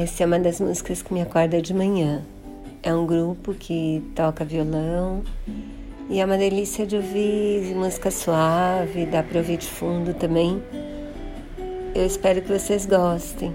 Essa é uma das músicas que me acorda de manhã. É um grupo que toca violão e é uma delícia de ouvir música suave, dá para ouvir de fundo também. Eu espero que vocês gostem.